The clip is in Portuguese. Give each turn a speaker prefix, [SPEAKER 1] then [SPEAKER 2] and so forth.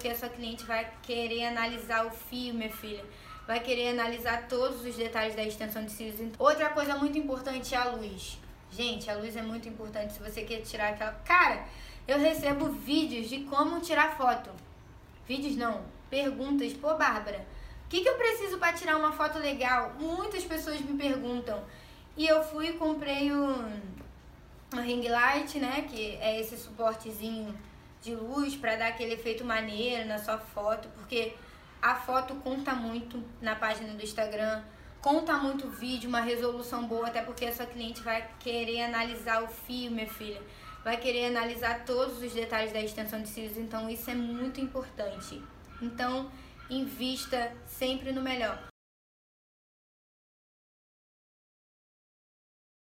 [SPEAKER 1] porque a sua cliente vai querer analisar o fio, minha filha. Vai querer analisar todos os detalhes da extensão de cílios. Outra coisa muito importante é a luz. Gente, a luz é muito importante se você quer tirar aquela. Cara, eu recebo vídeos de como tirar foto. Vídeos não, perguntas. Pô, Bárbara, o que, que eu preciso para tirar uma foto legal? Muitas pessoas me perguntam. E eu fui e comprei um, um ring light, né? Que é esse suportezinho de luz para dar aquele efeito maneiro na sua foto, porque a foto conta muito na página do Instagram, conta muito o vídeo, uma resolução boa, até porque a sua cliente vai querer analisar o fio, minha filha, vai querer analisar todos os detalhes da extensão de cílios, então isso é muito importante. Então, invista sempre no melhor.